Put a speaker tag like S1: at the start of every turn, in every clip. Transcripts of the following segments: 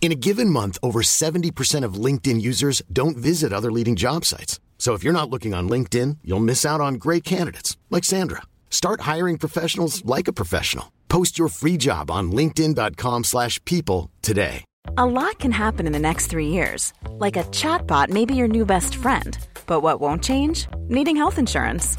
S1: In a given month, over 70% of LinkedIn users don't visit other leading job sites. So if you're not looking on LinkedIn, you'll miss out on great candidates like Sandra. Start hiring professionals like a professional. Post your free job on linkedin.com/people today.
S2: A lot can happen in the next three years. Like a chatbot may be your new best friend. But what won't change? Needing health insurance.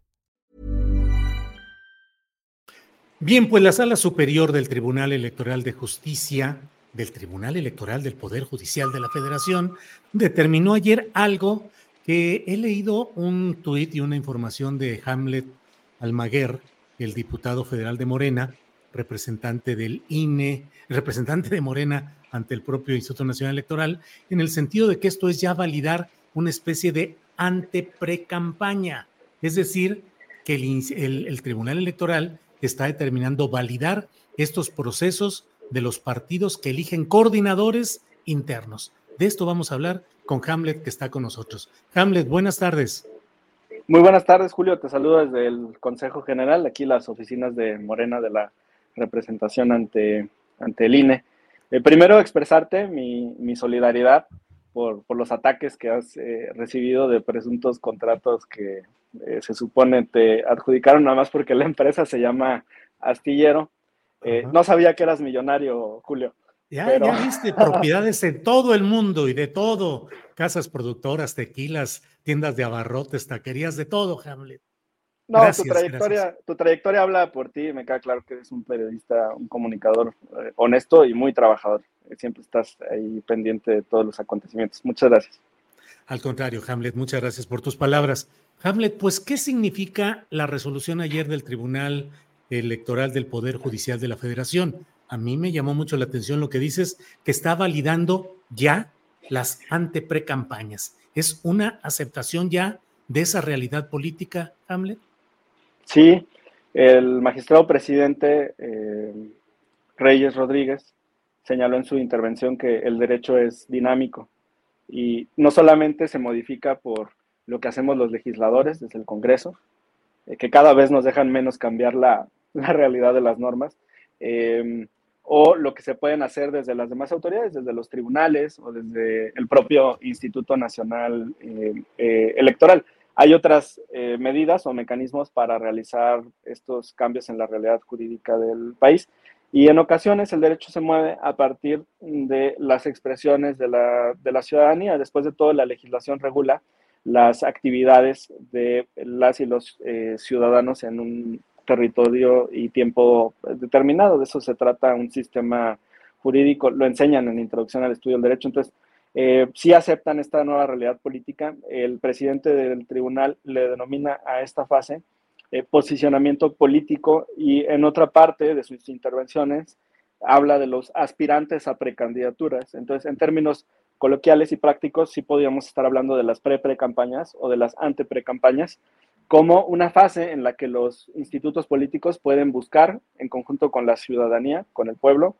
S3: Bien, pues la Sala Superior del Tribunal Electoral de Justicia, del Tribunal Electoral del Poder Judicial de la Federación, determinó ayer algo que he leído un tuit y una información de Hamlet Almaguer, el diputado federal de Morena, representante del INE, representante de Morena ante el propio Instituto Nacional Electoral, en el sentido de que esto es ya validar una especie de ante-precampaña, es decir, que el, el- el Tribunal Electoral está determinando validar estos procesos de los partidos que eligen coordinadores internos. De esto vamos a hablar con Hamlet, que está con nosotros. Hamlet, buenas tardes.
S4: Muy buenas tardes, Julio. Te saludo desde el Consejo General, aquí las oficinas de Morena de la representación ante, ante el INE. Eh, primero, expresarte mi, mi solidaridad por, por los ataques que has eh, recibido de presuntos contratos que eh, se supone te adjudicaron nada más porque la empresa se llama Astillero. Eh, no sabía que eras millonario, Julio.
S3: Ya,
S4: Pero-
S3: ya viste propiedades en todo el mundo y de todo. Casas productoras, tequilas, tiendas de abarrotes, taquerías, de todo, Hamlet.
S4: No,
S3: Gracias,
S4: tu trayectoria, tu trayectoria habla por ti, me queda claro que eres un periodista, un comunicador eh, honesto y muy trabajador. Siempre estás ahí pendiente de todos los acontecimientos. Muchas gracias.
S3: Al contrario, Hamlet, muchas gracias por tus palabras. Hamlet, pues, ¿qué significa la resolución ayer del Tribunal Electoral del Poder Judicial de la Federación? A mí me llamó mucho la atención lo que dices, que está validando ya las ante-precampañas. ¿Es una aceptación ya de esa realidad política, Hamlet?
S4: Sí, el magistrado presidente eh, Reyes Rodríguez señaló en su intervención que el derecho es dinámico y no solamente se modifica por lo que hacemos los legisladores desde el Congreso, eh, que cada vez nos dejan menos cambiar la, realidad de las normas, eh, o lo que se pueden hacer desde las demás autoridades, desde los tribunales o desde el propio Instituto Nacional eh, eh, Electoral. Hay otras eh, medidas o mecanismos para realizar estos cambios en la realidad jurídica del país y en ocasiones el derecho se mueve a partir de las expresiones de la, de la ciudadanía. Después de todo, la legislación regula las actividades de las y los eh, ciudadanos en un territorio y tiempo determinado. De eso se trata un sistema jurídico, lo enseñan en Introducción al Estudio del Derecho. Entonces, eh, sí aceptan esta nueva realidad política. El presidente del tribunal le denomina a esta fase eh, posicionamiento político y en otra parte de sus intervenciones habla de los aspirantes a precandidaturas. Entonces, en términos coloquiales y prácticos, sí podríamos estar hablando de las pre-precampañas o de las ante-precampañas como una fase en la que los institutos políticos pueden buscar, en conjunto con la ciudadanía, con el pueblo,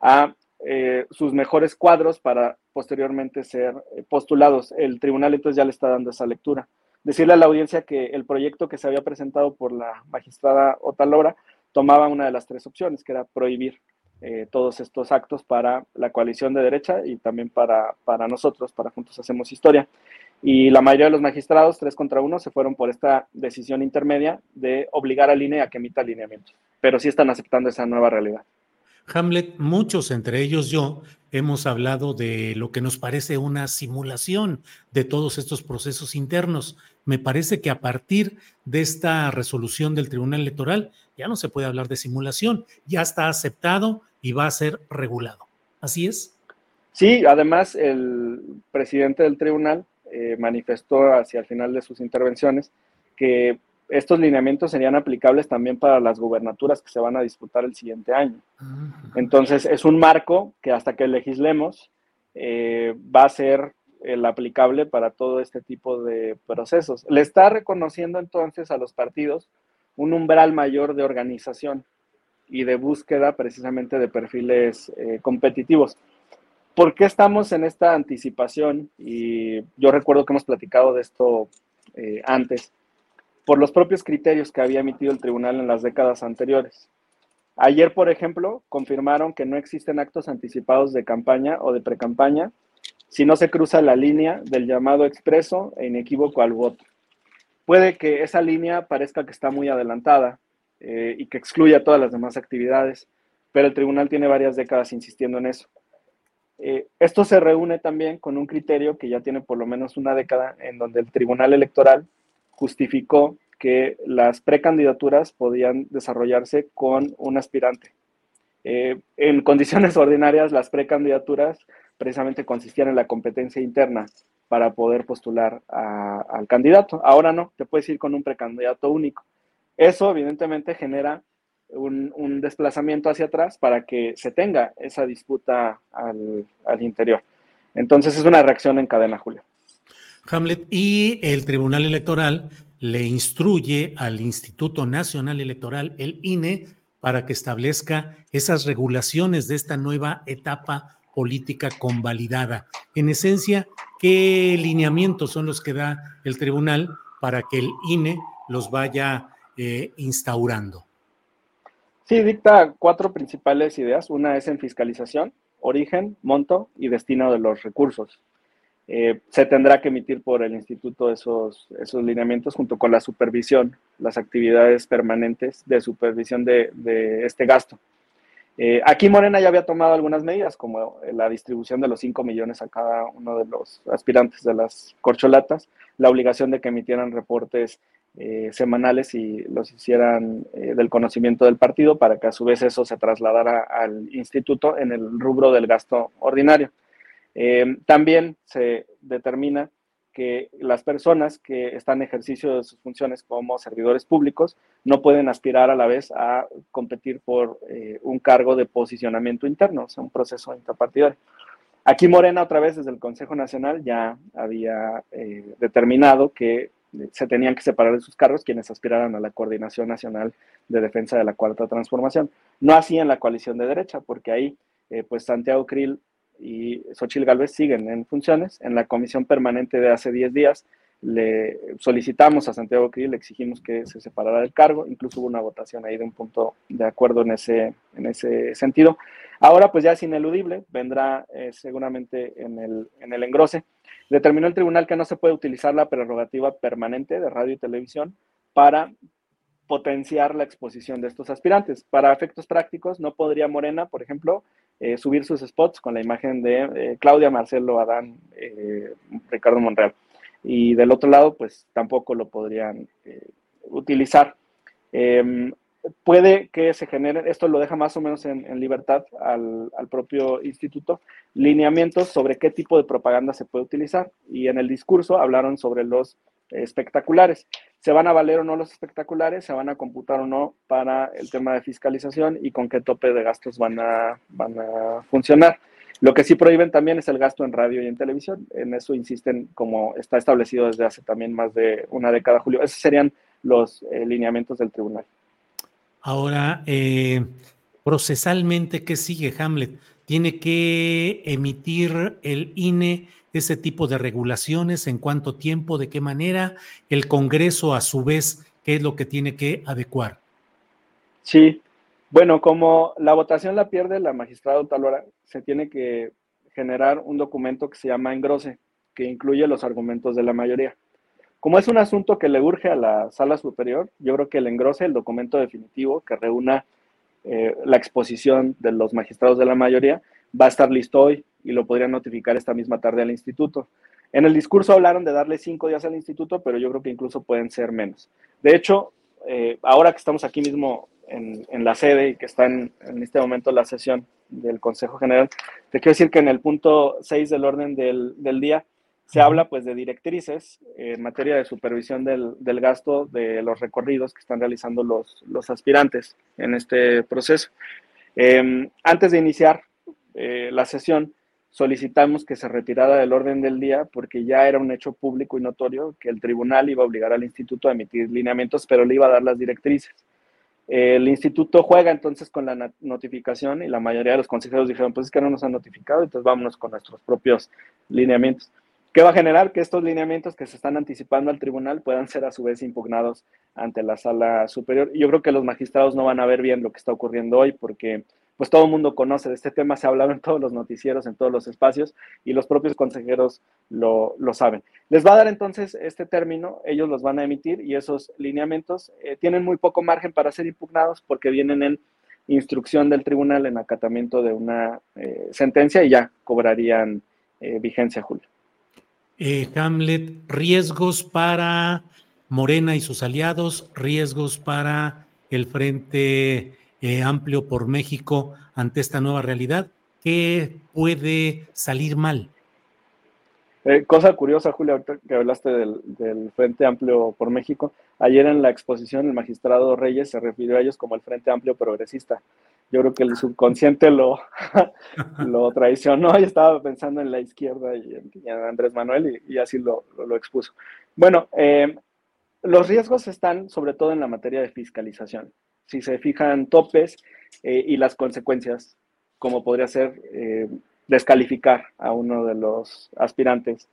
S4: a eh, sus mejores cuadros para posteriormente ser eh, postulados. El tribunal entonces ya le está dando esa lectura. Decirle a la audiencia que el proyecto que se había presentado por la magistrada Otalora tomaba una de las tres opciones, que era prohibir eh, todos estos actos para la coalición de derecha y también para, para nosotros, para Juntos Hacemos Historia. Y la mayoría de los magistrados, tres contra uno, se fueron por esta decisión intermedia de obligar al INE a que emita alineamientos. Pero sí están aceptando esa nueva realidad.
S3: Hamlet, muchos, entre ellos yo, hemos hablado de lo que nos parece una simulación de todos estos procesos internos. Me parece que a partir de esta resolución del Tribunal Electoral ya no se puede hablar de simulación, ya está aceptado y va a ser regulado. ¿Así es?
S4: Sí, además el presidente del tribunal eh, manifestó hacia el final de sus intervenciones que estos lineamientos serían aplicables también para las gubernaturas que se van a disputar el siguiente año. Entonces, es un marco que hasta que legislemos eh, va a ser el aplicable para todo este tipo de procesos. Le está reconociendo entonces a los partidos un umbral mayor de organización y de búsqueda precisamente de perfiles eh, competitivos. ¿Por qué estamos en esta anticipación? Y yo recuerdo que hemos platicado de esto eh, antes por los propios criterios que había emitido el tribunal en las décadas anteriores. Ayer, por ejemplo, confirmaron que no existen actos anticipados de campaña o de precampaña si no se cruza la línea del llamado expreso e inequívoco al voto. Puede que esa línea parezca que está muy adelantada eh, y que excluya todas las demás actividades, pero el tribunal tiene varias décadas insistiendo en eso. Eh, esto se reúne también con un criterio que ya tiene por lo menos una década en donde el tribunal electoral justificó que las precandidaturas podían desarrollarse con un aspirante. Eh, en condiciones ordinarias, las precandidaturas precisamente consistían en la competencia interna para poder postular al candidato. Ahora no, te puedes ir con un precandidato único. Eso evidentemente genera un, desplazamiento hacia atrás para que se tenga esa disputa al, al interior. Entonces es una reacción en cadena, Julio.
S3: Hamlet, y el Tribunal Electoral le instruye al Instituto Nacional Electoral, el INE, para que establezca esas regulaciones de esta nueva etapa política convalidada. En esencia, ¿qué lineamientos son los que da el tribunal para que el INE los vaya eh, instaurando?
S4: Sí, dicta cuatro principales ideas. Una es en fiscalización, origen, monto y destino de los recursos. Eh, se tendrá que emitir por el instituto esos, esos lineamientos junto con la supervisión, las actividades permanentes de supervisión de, este gasto. Eh, aquí Morena ya había tomado algunas medidas, como la distribución de los 5 millones a cada uno de los aspirantes de las corcholatas, la obligación de que emitieran reportes eh, semanales y los hicieran del conocimiento del partido para que a su vez eso se trasladara al instituto en el rubro del gasto ordinario. Eh, también se determina que las personas que están en ejercicio de sus funciones como servidores públicos no pueden aspirar a la vez a competir por eh, un cargo de posicionamiento interno, o sea, un proceso interpartidario. Aquí Morena, otra vez desde el Consejo Nacional, ya había eh, determinado que se tenían que separar de sus cargos quienes aspiraran a la Coordinación Nacional de Defensa de la Cuarta Transformación. No así en la coalición de derecha, porque ahí, pues Santiago Krill y Xochil Gálvez siguen en funciones. En la comisión permanente de hace 10 días le solicitamos a Santiago Krill, le exigimos que se separara del cargo, incluso hubo una votación ahí de un punto de acuerdo en ese, en ese sentido. Ahora pues ya es ineludible, vendrá eh, seguramente en el, en el engrose. Determinó el tribunal que no se puede utilizar la prerrogativa permanente de radio y televisión para potenciar la exposición de estos aspirantes. Para efectos prácticos, no podría Morena, por ejemplo, eh, subir sus spots con la imagen de eh, Claudia, Marcelo, Adán, eh, Ricardo Monreal. Y del otro lado, pues tampoco lo podrían utilizar. Em, puede que se generen, esto lo deja más o menos en, libertad al, propio instituto, lineamientos sobre qué tipo de propaganda se puede utilizar. Y en el discurso hablaron sobre los espectaculares. ¿Se van a valer o no los espectaculares? ¿Se van a computar o no para el tema de fiscalización? ¿Y con qué tope de gastos van a, van a funcionar? Lo que sí prohíben también es el gasto en radio y en televisión. En eso insisten como está establecido desde hace también más de una década, Julio. Esos serían los eh, lineamientos del tribunal.
S3: Ahora, eh, procesalmente, ¿qué sigue Hamlet? ¿Tiene que emitir el INE ese tipo de regulaciones? ¿En cuánto tiempo? ¿De qué manera? El Congreso, a su vez, ¿qué es lo que tiene que adecuar?
S4: Sí, bueno, como la votación la pierde la magistrada Talora, se tiene que generar un documento que se llama engrose, que incluye los argumentos de la mayoría. Como es un asunto que le urge a la sala superior, yo creo que el engrose, el documento definitivo que reúna eh, la exposición de los magistrados de la mayoría, va a estar listo hoy y lo podrían notificar esta misma tarde al instituto. En el discurso hablaron de darle cinco días al instituto, pero yo creo que incluso pueden ser menos. De hecho, eh, ahora que estamos aquí mismo en, la sede y que está en, este momento la sesión del Consejo General, te quiero decir que en el punto 6 del orden del, del día se habla pues de directrices en materia de supervisión del, del, gasto de los recorridos que están realizando los, los aspirantes en este proceso. Em, antes de iniciar eh, la sesión, solicitamos que se retirara del orden del día porque ya era un hecho público y notorio que el tribunal iba a obligar al instituto a emitir lineamientos, pero le iba a dar las directrices. El instituto juega entonces con la notificación y la mayoría de los consejeros dijeron, pues es que no nos han notificado, entonces vámonos con nuestros propios lineamientos. ¿Qué va a generar? Que estos lineamientos que se están anticipando al tribunal puedan ser a su vez impugnados ante la sala superior. Yo creo que los magistrados no van a ver bien lo que está ocurriendo hoy porque pues todo el mundo conoce de este tema, se ha hablado en todos los noticieros, en todos los espacios, y los propios consejeros lo, saben. Les va a dar entonces este término, ellos los van a emitir y esos lineamientos eh, tienen muy poco margen para ser impugnados porque vienen en instrucción del tribunal en acatamiento de una eh, sentencia y ya cobrarían eh, vigencia, Julio.
S3: Hamlet, riesgos para Morena y sus aliados, riesgos para el Frente eh, amplio por México ante esta nueva realidad? ¿Qué puede salir mal?
S4: Eh, cosa curiosa, Julia, ahorita que hablaste del, Frente Amplio por México, ayer en la exposición el magistrado Reyes se refirió a ellos como el Frente Amplio Progresista. Yo creo que el subconsciente lo, lo traicionó y estaba pensando en la izquierda y en, Andrés Manuel y, así lo, expuso. Bueno, eh, los riesgos están sobre todo en la materia de fiscalización si se fijan topes eh, y las consecuencias, como podría ser eh, descalificar a uno de los aspirantes.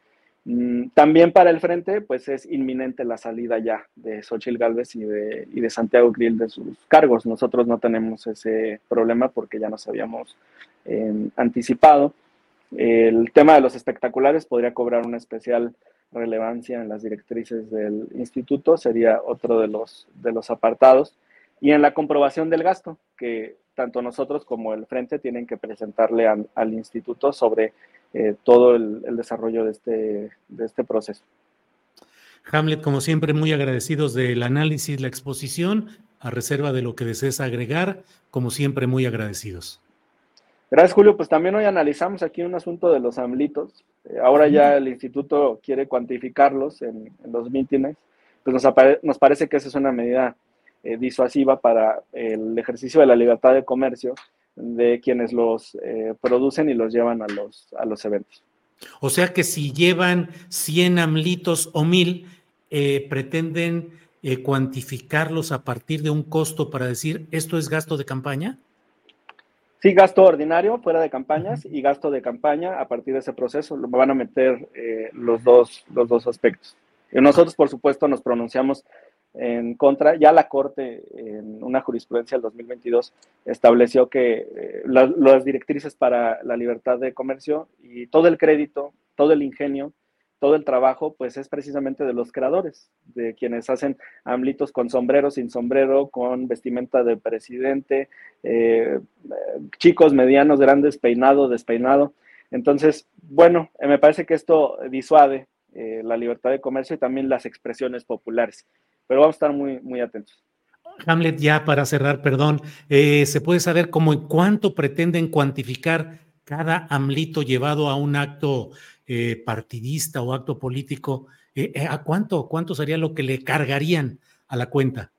S4: Mm, también para el frente, pues es inminente la salida ya de Xochitl Galvez y de, y de Santiago Grill de sus cargos. Nosotros no tenemos ese problema porque ya nos habíamos em, anticipado. El tema de los espectaculares podría cobrar una especial relevancia en las directrices del instituto, sería otro de los, de los apartados y en la comprobación del gasto, que tanto nosotros como el Frente tienen que presentarle al, instituto sobre eh, todo el, desarrollo de este, de este proceso.
S3: Hamlet, como siempre, muy agradecidos del análisis, la exposición, a reserva de lo que desees agregar, como siempre, muy agradecidos.
S4: Gracias, Julio. Pues también hoy analizamos aquí un asunto de los AMLitos. Eh, ahora ya el instituto quiere cuantificarlos en, los mítines. Pues nos, nos parece que esa es una medida eh, disuasiva para el ejercicio de la libertad de comercio de quienes los eh, producen y los llevan a los, a los eventos.
S3: O sea que si llevan 100 amlitos o 1000, eh, pretenden cuantificarlos a partir de un costo para decir esto es gasto de campaña?
S4: Sí, gasto ordinario fuera de campañas y gasto de campaña a partir de ese proceso. Lo van a meter los, dos, los dos aspectos. Y nosotros, por supuesto, nos pronunciamos en contra. Ya la Corte, en una jurisprudencia del 2022, estableció que eh, las directrices para la libertad de comercio y todo el crédito, todo el ingenio, todo el trabajo, pues es precisamente de los creadores, de quienes hacen amlitos con sombrero, sin sombrero, con vestimenta de presidente, eh, chicos, medianos, grandes, peinado, despeinado. Entonces, bueno, me parece que esto disuade eh, la libertad de comercio y también las expresiones populares pero vamos a estar muy, muy atentos.
S3: Hamlet, ya para cerrar, perdón, eh, ¿se puede saber cómo y cuánto pretenden cuantificar cada AMLito llevado a un acto eh, partidista o acto político? Eh, ¿A cuánto, cuánto sería lo que le cargarían a la cuenta?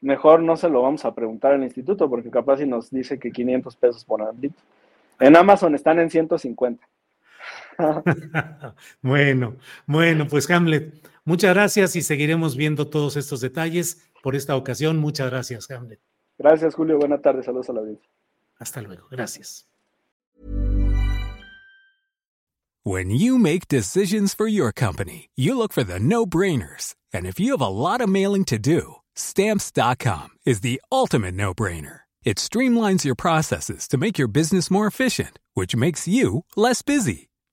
S4: Mejor no se lo vamos a preguntar al instituto porque capaz si nos dice que 500 pesos por AMLito. En Amazon están en 150.
S3: bueno, bueno, pues Hamlet, muchas gracias y seguiremos viendo todos estos detalles por esta ocasión. Muchas gracias, Hamlet.
S4: Gracias, Julio. Buenas tardes. Saludos a la audiencia.
S3: Hasta luego. Gracias.
S5: When you make decisions for your company, you look for the no-brainers. And if you have a lot of mailing to do, stamps.com is the ultimate no-brainer. It streamlines your processes to make your business more efficient, which makes you less busy.